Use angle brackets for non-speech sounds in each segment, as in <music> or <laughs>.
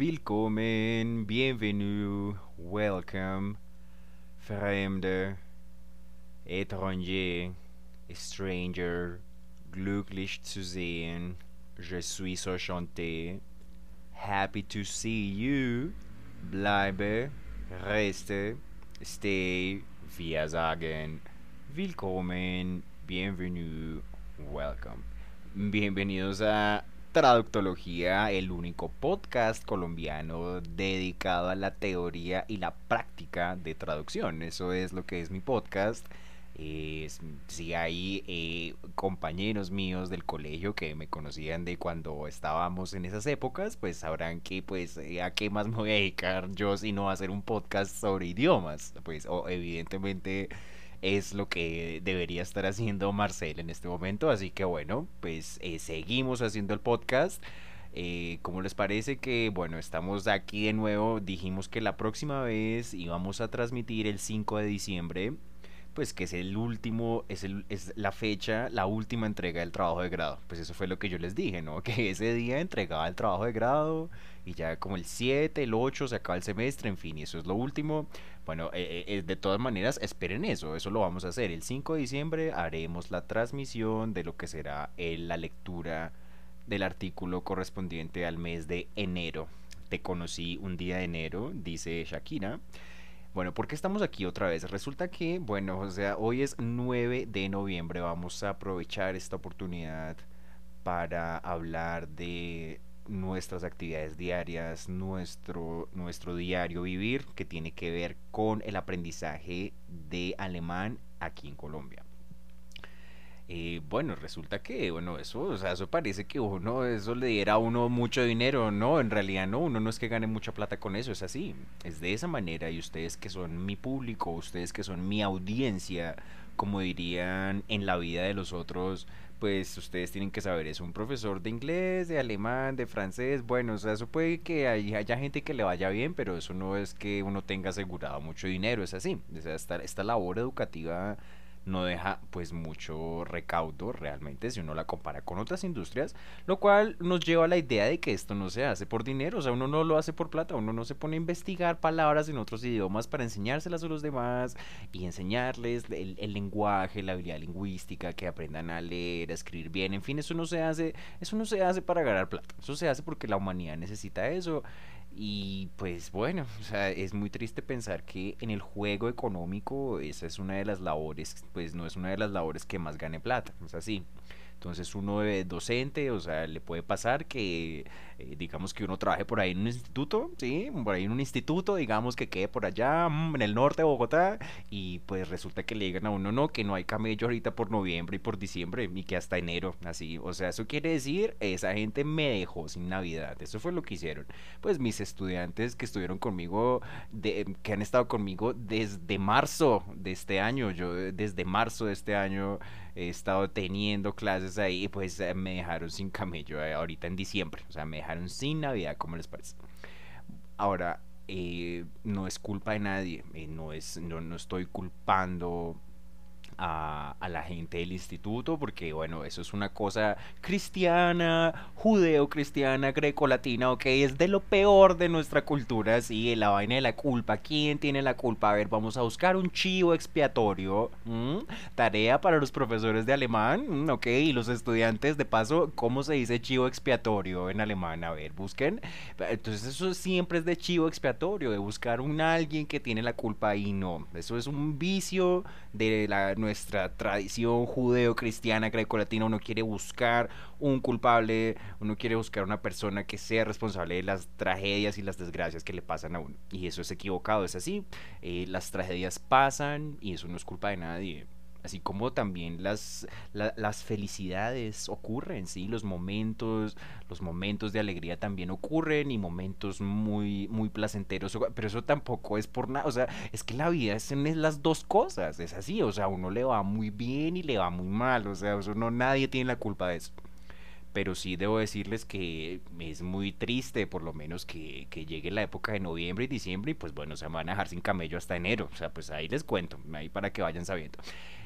Willkommen, bienvenue, welcome, Fremde, étranger, stranger, glücklich zu sehen, je suis enchanté, happy to see you, bleibe, reste, stay, wir sagen, willkommen, bienvenue, welcome. Bienvenidos a Traductología, el único podcast colombiano dedicado a la teoría y la práctica de traducción. Eso es lo que es mi podcast. Si hay eh, compañeros míos del colegio que me conocían de cuando estábamos en esas épocas, pues sabrán que pues eh, a qué más me voy a dedicar yo si no a hacer un podcast sobre idiomas. Pues o, evidentemente es lo que debería estar haciendo Marcel en este momento. Así que bueno, pues eh, seguimos haciendo el podcast. Eh, ¿Cómo les parece que, bueno, estamos aquí de nuevo? Dijimos que la próxima vez íbamos a transmitir el 5 de diciembre, pues que es el último, es, el, es la fecha, la última entrega del trabajo de grado. Pues eso fue lo que yo les dije, ¿no? <laughs> Que ese día entregaba el trabajo de grado y ya como el 7, el 8 se acaba el semestre, en fin, y eso es lo último. Bueno, eh, eh, de todas maneras, esperen eso, eso lo vamos a hacer. El 5 de diciembre haremos la transmisión de lo que será la lectura del artículo correspondiente al mes de enero. Te conocí un día de enero, dice Shakira. Bueno, ¿por qué estamos aquí otra vez? Resulta que, bueno, o sea, hoy es 9 de noviembre, vamos a aprovechar esta oportunidad para hablar de nuestras actividades diarias, nuestro, nuestro diario vivir, que tiene que ver con el aprendizaje de alemán aquí en Colombia. Eh, bueno, resulta que, bueno, eso, o sea, eso parece que uno, eso le diera a uno mucho dinero, no, en realidad no, uno no es que gane mucha plata con eso, es así, es de esa manera y ustedes que son mi público, ustedes que son mi audiencia, como dirían en la vida de los otros, pues ustedes tienen que saber, es un profesor de inglés, de alemán, de francés, bueno, o sea, eso puede que haya, gente que le vaya bien, pero eso no es que uno tenga asegurado mucho dinero, es así, o sea, esta, esta labor educativa no deja pues mucho recaudo realmente si uno la compara con otras industrias, lo cual nos lleva a la idea de que esto no se hace por dinero, o sea, uno no lo hace por plata, uno no se pone a investigar palabras en otros idiomas para enseñárselas a los demás y enseñarles el, el lenguaje, la habilidad lingüística, que aprendan a leer, a escribir bien, en fin, eso no se hace, eso no se hace para ganar plata, eso se hace porque la humanidad necesita eso y pues bueno, o sea, es muy triste pensar que en el juego económico esa es una de las labores, pues no es una de las labores que más gane plata, es así. Entonces uno de docente, o sea, le puede pasar que, eh, digamos que uno trabaje por ahí en un instituto, ¿sí? Por ahí en un instituto, digamos que quede por allá, mm, en el norte de Bogotá, y pues resulta que le digan a uno, no, que no hay camello ahorita por noviembre y por diciembre, y que hasta enero, así. O sea, eso quiere decir, esa gente me dejó sin Navidad. Eso fue lo que hicieron. Pues mis estudiantes que estuvieron conmigo, de, que han estado conmigo desde marzo de este año, yo desde marzo de este año he estado teniendo clases ahí y pues eh, me dejaron sin camello eh, ahorita en diciembre. O sea, me dejaron sin Navidad, ¿cómo les parece? Ahora, eh, no es culpa de nadie, no, es, no, no estoy culpando a, a, la gente del instituto, porque bueno, eso es una cosa cristiana, judeo-cristiana, greco-latina, ok, es de lo peor de nuestra cultura, sí, la vaina de la culpa, ¿quién tiene la culpa? A ver, vamos a buscar un chivo expiatorio, tarea para los profesores de alemán, ok, y los estudiantes, de paso, ¿cómo se dice chivo expiatorio en alemán? A ver, busquen, entonces eso siempre es de chivo expiatorio, de buscar un alguien que tiene la culpa y no, eso es un vicio de la nuestra tradición judeo-cristiana greco-latina, uno quiere buscar un culpable, uno quiere buscar una persona que sea responsable de las tragedias y las desgracias que le pasan a uno. Y eso es equivocado, es así. Eh, las tragedias pasan y eso no es culpa de nadie así como también las, las felicidades ocurren, ¿sí? Los momentos, los momentos de alegría también ocurren y momentos muy, muy placenteros, pero eso tampoco es por nada, o sea, es que la vida es, es las dos cosas, es así, o sea, uno le va muy bien y le va muy mal, o sea, eso no, nadie tiene la culpa de eso pero sí debo decirles que es muy triste por lo menos que, que, llegue la época de noviembre y diciembre y pues bueno, se van a dejar sin camello hasta enero, o sea, pues ahí les cuento, ahí para que vayan sabiendo.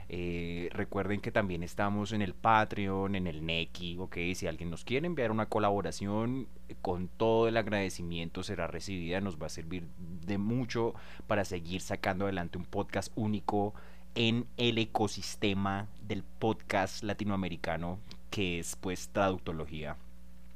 Eh, recuerden que también estamos en el Patreon, en el Neki, ok. Si alguien nos quiere enviar una colaboración, eh, con todo el agradecimiento será recibida. Nos va a servir de mucho para seguir sacando adelante un podcast único en el ecosistema del podcast latinoamericano que es pues traductología.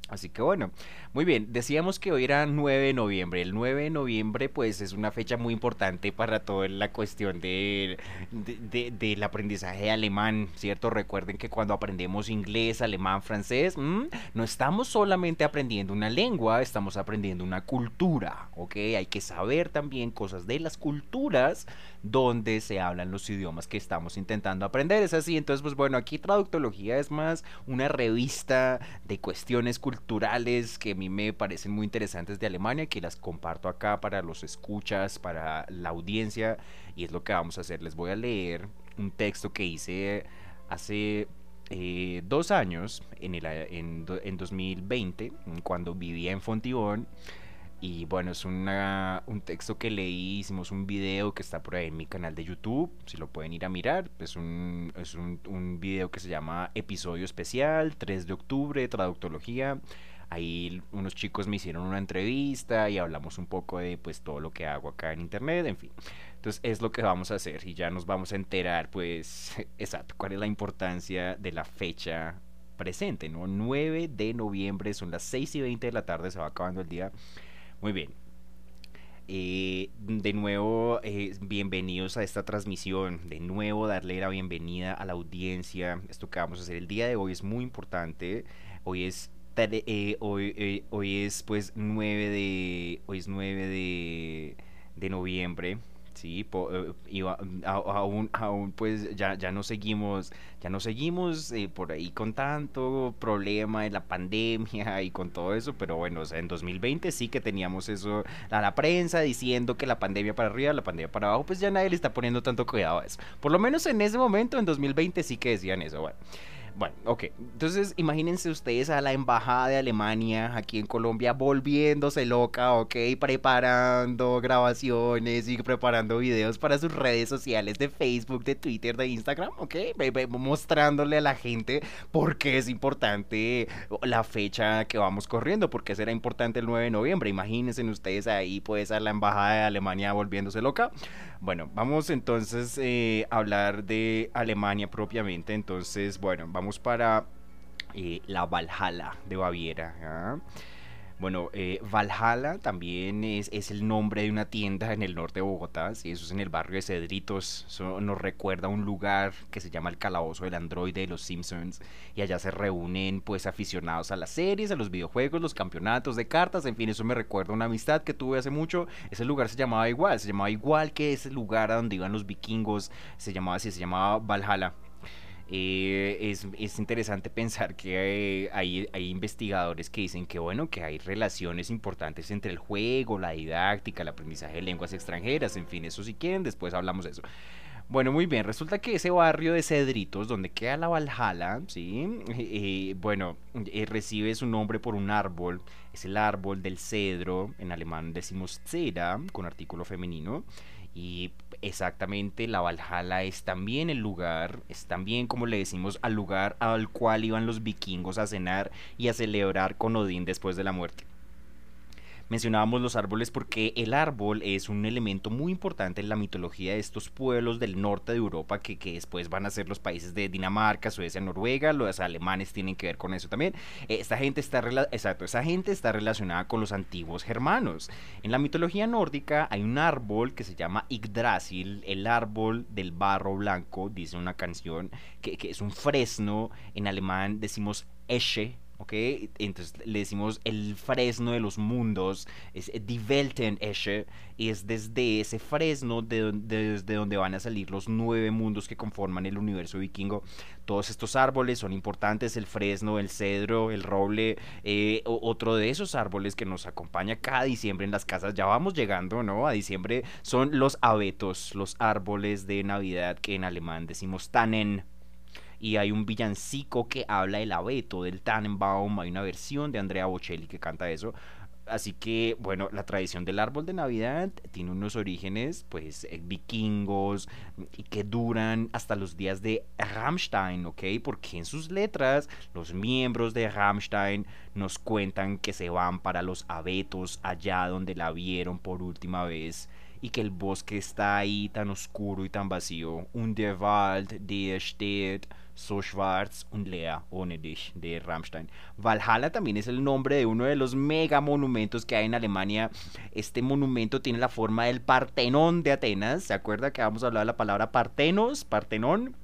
Así que bueno, muy bien, decíamos que hoy era 9 de noviembre. El 9 de noviembre pues es una fecha muy importante para toda la cuestión de, del aprendizaje alemán, ¿cierto? Recuerden que cuando aprendemos inglés, alemán, francés, no estamos solamente aprendiendo una lengua, estamos aprendiendo una cultura, ¿ok? Hay que saber también cosas de las culturas donde se hablan los idiomas que estamos intentando aprender. Es así, entonces pues bueno, aquí Traductología es más una revista de cuestiones culturales que a mí me parecen muy interesantes de Alemania, que las comparto acá para los escuchas, para la audiencia, y es lo que vamos a hacer. Les voy a leer un texto que hice hace eh, dos años, en, el, en, en 2020, cuando vivía en Fontibón. Y bueno, es una, un texto que leí, hicimos un video que está por ahí en mi canal de YouTube, si lo pueden ir a mirar. Es un, es un, un video que se llama Episodio Especial, 3 de octubre, Traductología. Ahí unos chicos me hicieron una entrevista y hablamos un poco de pues todo lo que hago acá en internet, en fin. Entonces es lo que vamos a hacer y ya nos vamos a enterar pues <laughs> exacto cuál es la importancia de la fecha presente, ¿no? 9 de noviembre, son las 6 y 20 de la tarde, se va acabando el día. Muy bien. Eh, de nuevo, eh, bienvenidos a esta transmisión. De nuevo, darle la bienvenida a la audiencia. Esto que vamos a hacer el día de hoy es muy importante. Hoy es eh, hoy, hoy es pues 9 de hoy es 9 de, de noviembre Sí, eh, aún, aún pues ya, ya no seguimos, ya no seguimos eh, por ahí con tanto problema de la pandemia <laughs> y con todo eso, pero bueno, en 2020 sí que teníamos eso, a la prensa diciendo que la pandemia para arriba, la pandemia para abajo, pues ya nadie le está poniendo tanto cuidado a eso. Por lo menos en ese momento, en 2020 sí que decían eso, bueno. Bueno, ok. Entonces, imagínense ustedes a la embajada de Alemania aquí en Colombia volviéndose loca, ok, preparando grabaciones y preparando videos para sus redes sociales de Facebook, de Twitter, de Instagram, ok, mostrándole a la gente por qué es importante la fecha que vamos corriendo, por qué será importante el 9 de noviembre. Imagínense ustedes ahí, pues, a la embajada de Alemania volviéndose loca. Bueno, vamos entonces eh, a hablar de Alemania propiamente. Entonces, bueno, vamos para eh, la Valhalla de Baviera. Bueno, eh, Valhalla también es, el nombre de una tienda en el norte de Bogotá, ¿sí? eso es en el barrio de Cedritos, eso nos recuerda a un lugar que se llama el Calabozo del Androide de los Simpsons, y allá se reúnen pues aficionados a las series, a los videojuegos, los campeonatos de cartas, en fin, eso me recuerda a una amistad que tuve hace mucho, ese lugar se llamaba igual, se llamaba igual que ese lugar a donde iban los vikingos, se llamaba así, se llamaba Valhalla. Eh, es, es, interesante pensar que eh, hay, hay, investigadores que dicen que bueno, que hay relaciones importantes entre el juego, la didáctica, el aprendizaje de lenguas extranjeras, en fin, eso si quieren, después hablamos de eso. Bueno, muy bien, resulta que ese barrio de Cedritos, donde queda la Valhalla, ¿sí? Eh, bueno, recibe su nombre por un árbol, es el árbol del cedro, en alemán decimos cera, con artículo femenino, y exactamente la Valhalla es también el lugar, es también como le decimos al lugar al cual iban los vikingos a cenar y a celebrar con Odín después de la muerte mencionábamos los árboles porque el árbol es un elemento muy importante en la mitología de estos pueblos del norte de Europa que, que después van a ser los países de Dinamarca, Suecia, Noruega, los alemanes tienen que ver con eso también. Esta gente está, exacto, esa gente está relacionada con los antiguos germanos. En la mitología nórdica hay un árbol que se llama Yggdrasil, el árbol del barro blanco, dice una canción, que, que es un fresno, en alemán decimos Esche, ¿ok? Entonces le decimos el fresno de los mundos, es Die Welten-Esche, y es desde ese fresno de, desde donde van a salir los nueve mundos que conforman el universo vikingo. Todos estos árboles son importantes, el fresno, el cedro, el roble, eh, otro de esos árboles que nos acompaña cada diciembre en las casas, ya vamos llegando, ¿no? A diciembre son los abetos, los árboles de Navidad que en alemán decimos Tannen y hay un villancico que habla del abeto, del Tannenbaum, hay una versión de Andrea Bocelli que canta eso. así que, bueno, la tradición del árbol de Navidad tiene unos orígenes, pues, eh, vikingos, y que duran hasta los días de Rammstein, ¿ok? Porque en sus letras, los miembros de Rammstein nos cuentan que se van para los abetos, allá donde la vieron por última vez y que el bosque está ahí tan oscuro y tan vacío. Un der Wald, der so schwarz und leer ohne dich de Rammstein. Valhalla también es el nombre de uno de los mega monumentos que hay en Alemania. Este monumento tiene la forma del Partenón de Atenas. ¿Se acuerda que vamos a hablar de la palabra Partenos? Partenón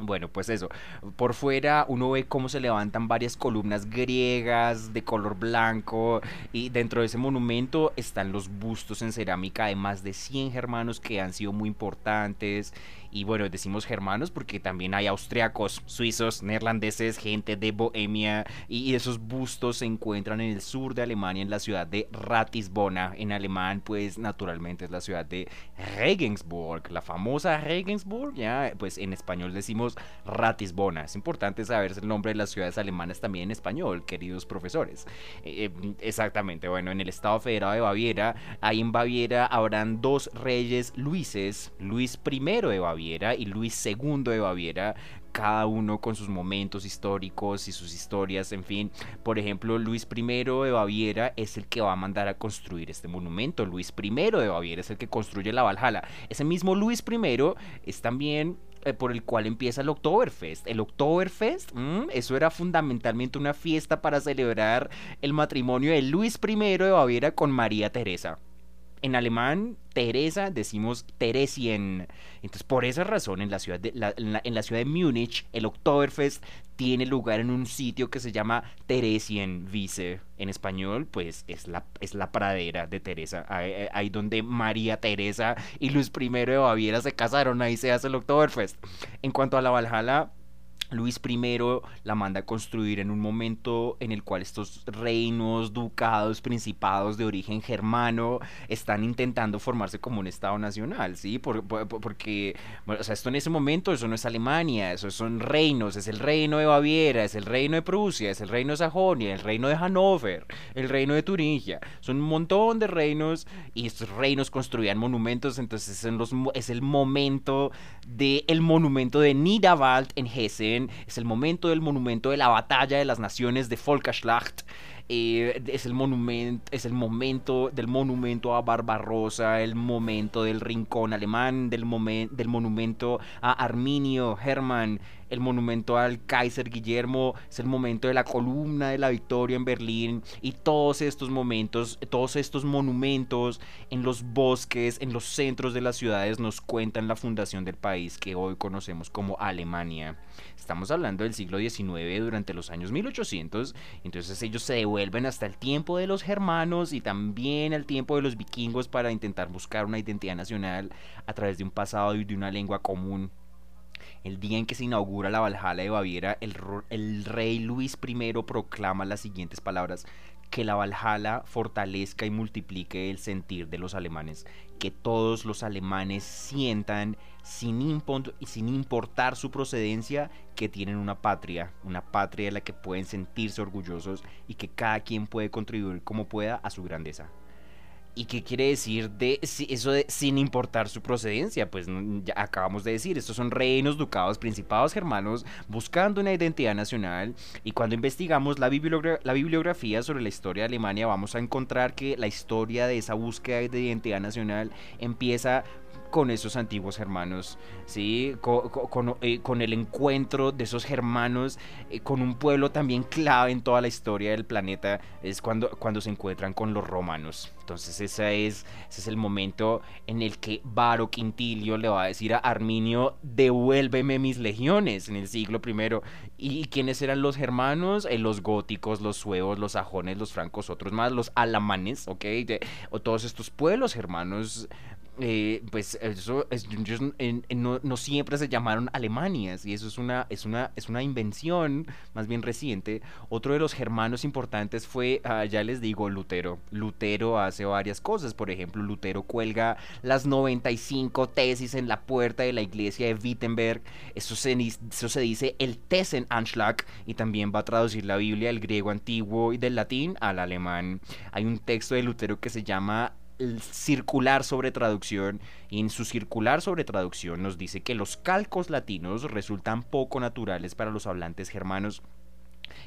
bueno, pues eso. Por fuera uno ve cómo se levantan varias columnas griegas de color blanco y dentro de ese monumento están los bustos en cerámica de más de 100 germanos que han sido muy importantes y bueno, decimos germanos porque también hay austriacos, suizos, neerlandeses, gente de Bohemia. Y esos bustos se encuentran en el sur de Alemania, en la ciudad de Ratisbona. En alemán, pues naturalmente es la ciudad de Regensburg. La famosa Regensburg, ya, pues en español decimos Ratisbona. Es importante saberse el nombre de las ciudades alemanas también en español, queridos profesores. Eh, eh, exactamente, bueno, en el Estado Federado de Baviera, ahí en Baviera habrán dos reyes Luises. Luis I de Y Luis II de Baviera, cada uno con sus momentos históricos y sus historias, en fin. Por ejemplo, Luis I de Baviera es el que va a mandar a construir este monumento. Luis I de Baviera es el que construye la Valhalla. Ese mismo Luis I es también eh, por el cual empieza el Oktoberfest. El Oktoberfest, mm, eso era fundamentalmente una fiesta para celebrar el matrimonio de Luis I de Baviera con María Teresa. En alemán, Teresa decimos Teresien. Entonces, por esa razón, en la ciudad de, en, la, ciudad de Múnich, el Oktoberfest tiene lugar en un sitio que se llama Theresienwiese. En español, pues es la, es la pradera de Teresa. Ahí, ahí, donde María Teresa y Luis I de Baviera se casaron, ahí se hace el Oktoberfest. En cuanto a la Valhalla, Luis I la manda a construir en un momento en el cual estos reinos, ducados, principados de origen germano están intentando formarse como un Estado nacional, ¿sí? porque, o sea, esto en ese momento, eso no es Alemania, eso son reinos, es el reino de Baviera, es el reino de Prusia, es el reino de Sajonia, el reino de Hannover, el reino de Turingia, son un montón de reinos y estos reinos construían monumentos, entonces es, los, es el momento del el monumento de Niederwald en Hessen, es el momento del monumento de la batalla de las naciones de Volkerschlacht. Eh, es, el monumento, es el momento del monumento a Barbarossa, el momento del rincón alemán, del, del monumento a Arminio Hermann, el monumento al Kaiser Guillermo, es el momento de la columna de la victoria en Berlín y todos estos momentos, todos estos monumentos en los bosques, en los centros de las ciudades nos cuentan la fundación del país que hoy conocemos como Alemania. Estamos hablando del siglo XIX durante los años 1800, entonces ellos se devuelven hasta el tiempo de los germanos y también al tiempo de los vikingos para intentar buscar una identidad nacional a través de un pasado y de una lengua común. El día en que se inaugura la Valhalla de Baviera, el, rey Luis I proclama las siguientes palabras, que la Valhalla fortalezca y multiplique el sentir de los alemanes, que todos los alemanes sientan, sin, sin importar su procedencia, que tienen una patria, una patria de la que pueden sentirse orgullosos y que cada quien puede contribuir como pueda a su grandeza. ¿Y qué quiere decir de eso de sin importar su procedencia? Pues ya acabamos de decir, estos son reinos, ducados, principados germanos buscando una identidad nacional. Y cuando investigamos la, la bibliografía sobre la historia de Alemania, vamos a encontrar que la historia de esa búsqueda de identidad nacional empieza con esos antiguos germanos, ¿sí? Eh, con, el encuentro de esos germanos eh, con un pueblo también clave en toda la historia del planeta, es cuando, cuando se encuentran con los romanos. Entonces ese es, ese es el momento en el que Varo Quintilio le va a decir a Arminio, devuélveme mis legiones en el siglo I. ¿Y quiénes eran los germanos? Eh, los góticos, los suevos, los sajones, los francos, otros más, los alamanes, ¿ok? o todos estos pueblos germanos eh, pues eso no, siempre se llamaron Alemanias y eso es una, es, una, es una invención más bien reciente. Otro de los germanos importantes fue, ah, ya les digo, Lutero. Lutero hace varias cosas, por ejemplo, Lutero cuelga las 95 tesis en la puerta de la iglesia de Wittenberg, eso se, eso se dice el Tessenanschlag y también va a traducir la Biblia del griego antiguo y del latín al alemán. Hay un texto de Lutero que se llama circular sobre traducción y en su circular sobre traducción nos dice que los calcos latinos resultan poco naturales para los hablantes germanos.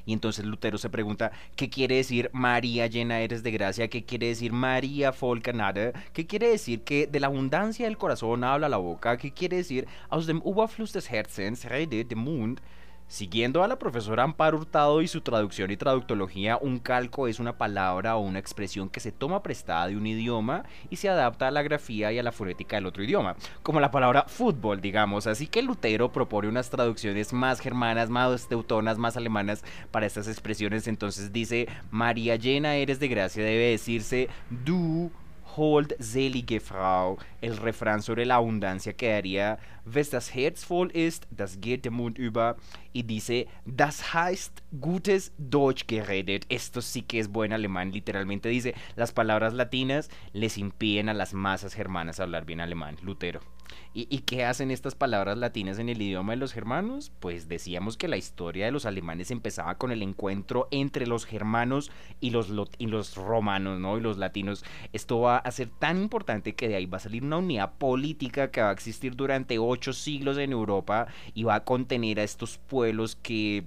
Y entonces Lutero se pregunta, ¿qué quiere decir María llena eres de gracia? ¿Qué quiere decir María Volcanada? ¿Qué quiere decir que de la abundancia del corazón habla la boca? ¿Qué quiere decir aus dem Überfluss des Herzens redet der Mund? Siguiendo a la profesora Amparo Hurtado y su traducción y traductología, un calco es una palabra o una expresión que se toma prestada de un idioma y se adapta a la grafía y a la fonética del otro idioma, como la palabra fútbol, digamos. Así que Lutero propone unas traducciones más germanas, más teutonas, más alemanas para estas expresiones. Entonces dice, María llena eres de gracia, debe decirse du Hold selige Frau, el refrán sobre la abundancia quedaría, Wes das Herz voll ist, das geht der Mund über, y dice, das heißt gutes Deutsch geredet. Esto sí que es buen alemán, literalmente dice, las palabras latinas les impiden a las masas germanas hablar bien alemán, Lutero. ¿Y, qué hacen estas palabras latinas en el idioma de los germanos? Pues decíamos que la historia de los alemanes empezaba con el encuentro entre los germanos y los, y los romanos, ¿no? Y los latinos. Esto va a ser tan importante que de ahí va a salir una unidad política que va a existir durante ocho siglos en Europa y va a contener a estos pueblos que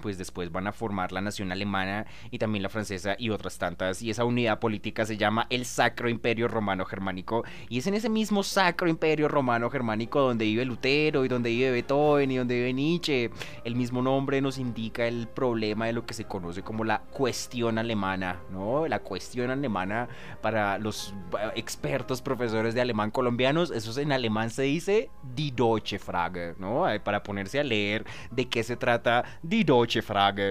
pues después van a formar la nación alemana y también la francesa y otras tantas. Y esa unidad política se llama el Sacro Imperio Romano Germánico. Y es en ese mismo Sacro Imperio Romano Germánico donde vive Lutero y donde vive Beethoven y donde vive Nietzsche. El mismo nombre nos indica el problema de lo que se conoce como la cuestión alemana, ¿no? La cuestión alemana para los eh, expertos profesores de alemán colombianos, eso en alemán se dice Die Deutsche Frage, ¿no? Eh, para ponerse a leer de qué se trata Die Deutsche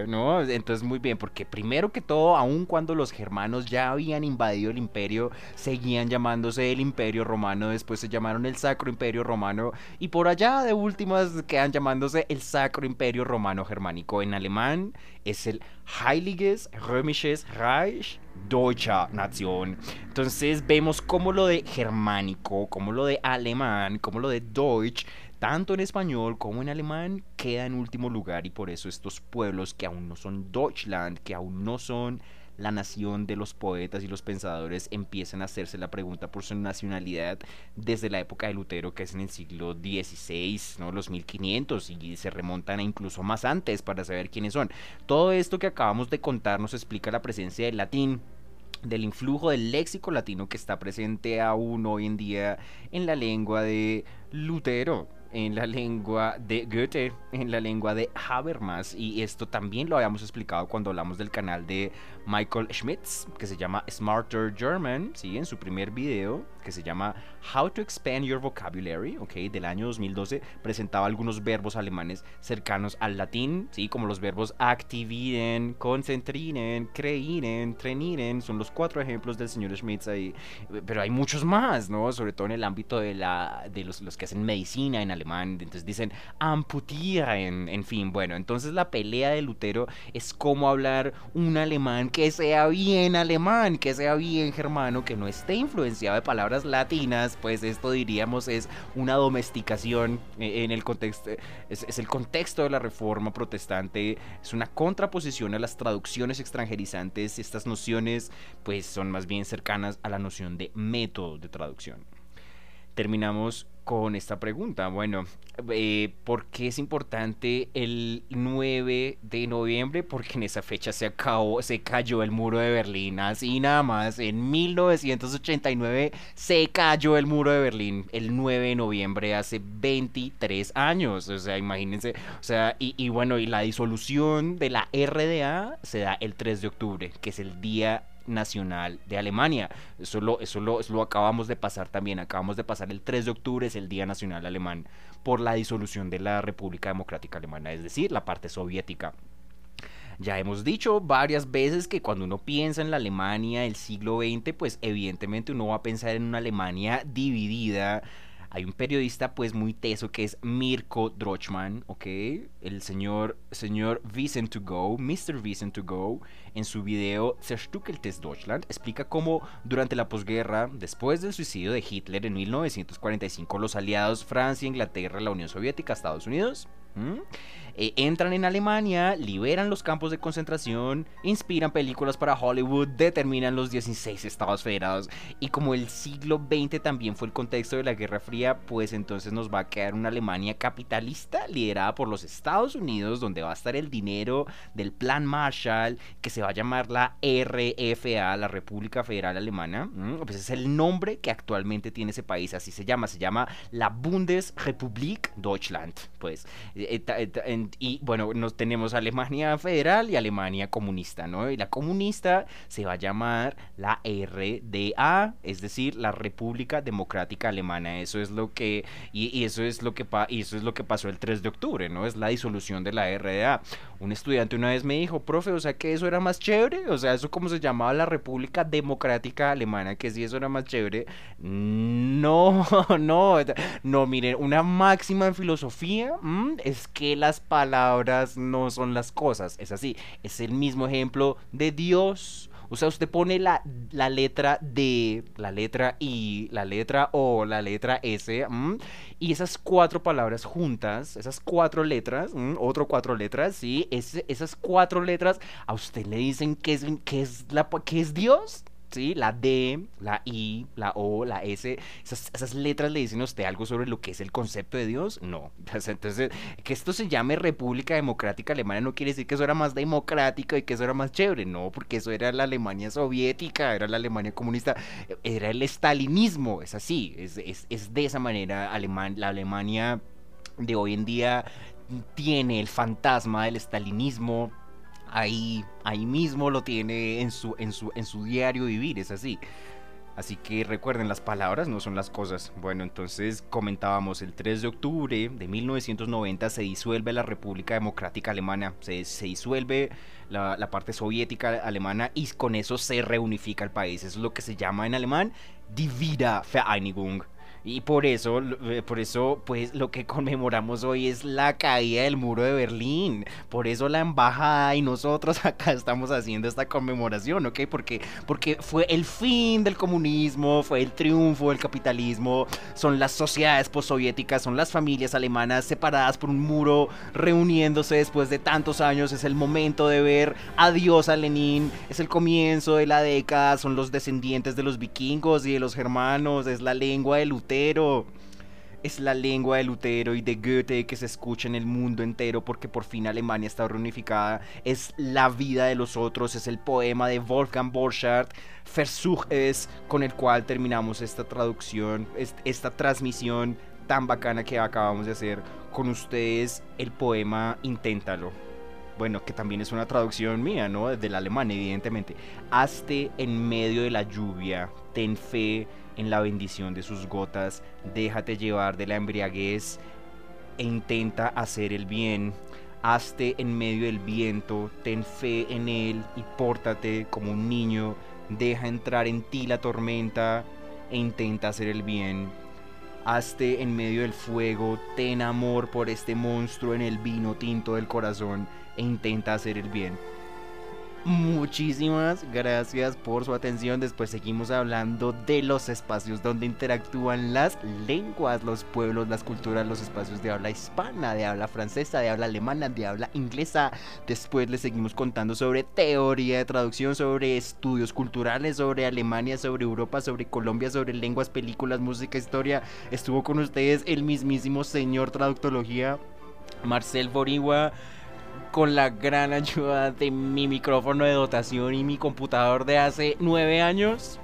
¿no? Entonces muy bien, porque primero que todo, aun cuando los germanos ya habían invadido el imperio, seguían llamándose el imperio romano, después se llamaron el Sacro Imperio Romano, y por allá de últimas quedan llamándose el Sacro Imperio Romano Germánico. En alemán es el Heiliges Römisches Reich Deutscher Nation. Entonces vemos como lo de germánico, como lo de alemán, como lo de Deutsch tanto en español como en alemán, queda en último lugar y por eso estos pueblos que aún no son Deutschland, que aún no son la nación de los poetas y los pensadores empiezan a hacerse la pregunta por su nacionalidad desde la época de Lutero, que es en el siglo XVI, ¿no? los 1500, y se remontan a incluso más antes para saber quiénes son. Todo esto que acabamos de contar nos explica la presencia del latín del influjo del léxico latino que está presente aún hoy en día en la lengua de Lutero en la lengua de Goethe, en la lengua de Habermas. Y esto también lo habíamos explicado cuando hablamos del canal de Michael Schmitz, que se llama Smarter German, ¿sí? en su primer video, que se llama How to Expand Your Vocabulary, ¿ok? del año 2012, presentaba algunos verbos alemanes cercanos al latín, ¿sí? como los verbos activieren, concentrieren, creíren, treniren, son los cuatro ejemplos del señor Schmitz ahí, pero hay muchos más, ¿no? sobre todo en el ámbito de, la, de los, los que hacen medicina en entonces dicen amputieren, en fin, bueno, entonces la pelea de Lutero es cómo hablar un alemán que sea bien alemán, que sea bien germano, que no esté influenciado de palabras latinas, pues esto diríamos es una domesticación eh, en el contexto, es, el contexto de la reforma protestante, es una contraposición a las traducciones extranjerizantes, estas nociones pues son más bien cercanas a la noción de método de traducción. Terminamos con esta pregunta. Bueno, eh, ¿por qué es importante el 9 de noviembre? Porque en esa fecha se acabó, se cayó el muro de Berlín, así nada más. En 1989 se cayó el muro de Berlín, el 9 de noviembre, hace 23 años. O sea, imagínense. O sea, y, y bueno, y la disolución de la RDA se da el 3 de octubre, que es el día nacional de Alemania. Eso lo, eso, lo, lo acabamos de pasar también. Acabamos de pasar el 3 de octubre, es el Día Nacional Alemán, por la disolución de la República Democrática Alemana, es decir, la parte soviética. Ya hemos dicho varias veces que cuando uno piensa en la Alemania del siglo XX, pues evidentemente uno va a pensar en una Alemania dividida hay un periodista pues muy teso que es Mirko Drochman, ¿ok? El señor, señor Wissen to Go, Mr. Wissen to Go, en su video Zerstückeltes Deutschland, explica cómo durante la posguerra, después del suicidio de Hitler en 1945, los aliados Francia, Inglaterra, la Unión Soviética, Estados Unidos, eh, entran en Alemania, liberan los campos de concentración, inspiran películas para Hollywood, determinan los 16 estados federados y como el siglo XX también fue el contexto de la Guerra Fría, pues entonces nos va a quedar una Alemania capitalista liderada por los Estados Unidos, donde va a estar el dinero del Plan Marshall, que se va a llamar la RFA, la República Federal Alemana. Pues es el nombre que actualmente tiene ese país, así se llama, se llama la Bundesrepublik Deutschland. Pues eh, eh, y bueno, nos tenemos Alemania federal y Alemania comunista, ¿no? Y la comunista se va a llamar la RDA, es decir, la República Democrática Alemana. Eso es lo que y, eso es lo que y eso es lo que pasó el 3 de octubre, ¿no? Es la disolución de la RDA. Un estudiante una vez me dijo, "Profe, o sea, que eso era más chévere, o sea, eso como se llamaba la República Democrática Alemana, que si eso era más chévere." No, <laughs> no, no, miren, una máxima en filosofía es que las palabras no son las cosas. Es así. Es el mismo ejemplo de Dios. O sea, usted pone la, la letra D, la letra I, la letra O, la letra S, y esas cuatro palabras juntas, esas cuatro letras, otro cuatro letras, sí, esas cuatro letras, a usted le dicen que es, que es, la, que es Dios. ¿Sí? La D, la I, la O, la S, esas, letras le dicen a usted algo sobre lo que es el concepto de Dios? No. <laughs> Entonces, que esto se llame República Democrática Alemana no quiere decir que eso era más democrático y que eso era más chévere, no, porque eso era la Alemania soviética, era la Alemania comunista, era el estalinismo, es así, es, de esa manera Alemán, la Alemania de hoy en día tiene el fantasma del estalinismo ahí, ahí mismo lo tiene en su, en, su, en su diario vivir, es así. Así que recuerden, las palabras no son las cosas. Bueno, entonces comentábamos, el 3 de octubre de 1990 se disuelve la República Democrática Alemana, se, se disuelve la, parte soviética alemana y con eso se reunifica el país. Es lo que se llama en alemán Die Wiedervereinigung. Y por eso, eh, por eso, pues lo que conmemoramos hoy es la caída del muro de Berlín. Por eso la embajada y nosotros <laughs> acá estamos haciendo esta conmemoración, ¿ok? Porque, porque fue el fin del comunismo, fue el triunfo del capitalismo, son las sociedades postsoviéticas, son las familias alemanas separadas por un muro, reuniéndose después de tantos años. Es el momento de ver adiós a Lenin, es el comienzo de la década, son los descendientes de los vikingos y de los germanos, es la lengua de Es la lengua de Lutero y de Goethe que se escucha en el mundo entero porque por fin Alemania está reunificada. Es la vida de los otros, es el poema de Wolfgang Borchardt, Versuch es, con el cual terminamos esta traducción, esta transmisión tan bacana que acabamos de hacer con ustedes, el poema Inténtalo. Bueno, que también es una traducción mía, ¿no? Del alemán, evidentemente. Hazte en medio de la lluvia, ten fe en la bendición de sus gotas, déjate llevar de la embriaguez e intenta hacer el bien. Hazte en medio del viento, ten fe en él y pórtate como un niño, deja entrar en ti la tormenta e intenta hacer el bien. Hazte en medio del fuego, ten amor por este monstruo en el vino tinto del corazón e intenta hacer el bien. Muchísimas gracias por su atención. Después seguimos hablando de los espacios donde interactúan las lenguas, los pueblos, las culturas, los espacios de habla hispana, de habla francesa, de habla alemana, de habla inglesa. Después les seguimos contando sobre teoría de traducción, sobre estudios culturales, sobre Alemania, sobre Europa, sobre Colombia, sobre lenguas, películas, música, historia. Estuvo con ustedes el mismísimo señor traductología, Marcel Borigua con la gran ayuda de mi micrófono de dotación y mi computador de hace nueve años.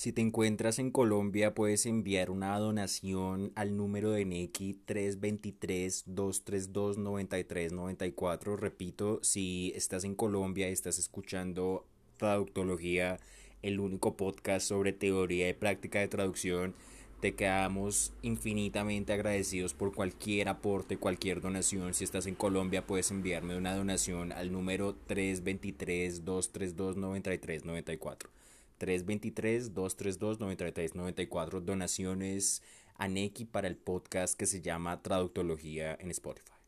Si te encuentras en Colombia, puedes enviar una donación al número de NECI 323-232-9394. Repito, si estás en Colombia y estás escuchando Traductología, el único podcast sobre teoría y práctica de traducción. Te quedamos infinitamente agradecidos por cualquier aporte, cualquier donación. Si estás en Colombia, puedes enviarme una donación al número 323-232-9394. 323-232-9394. Donaciones a Neki para el podcast que se llama Traductología en Spotify.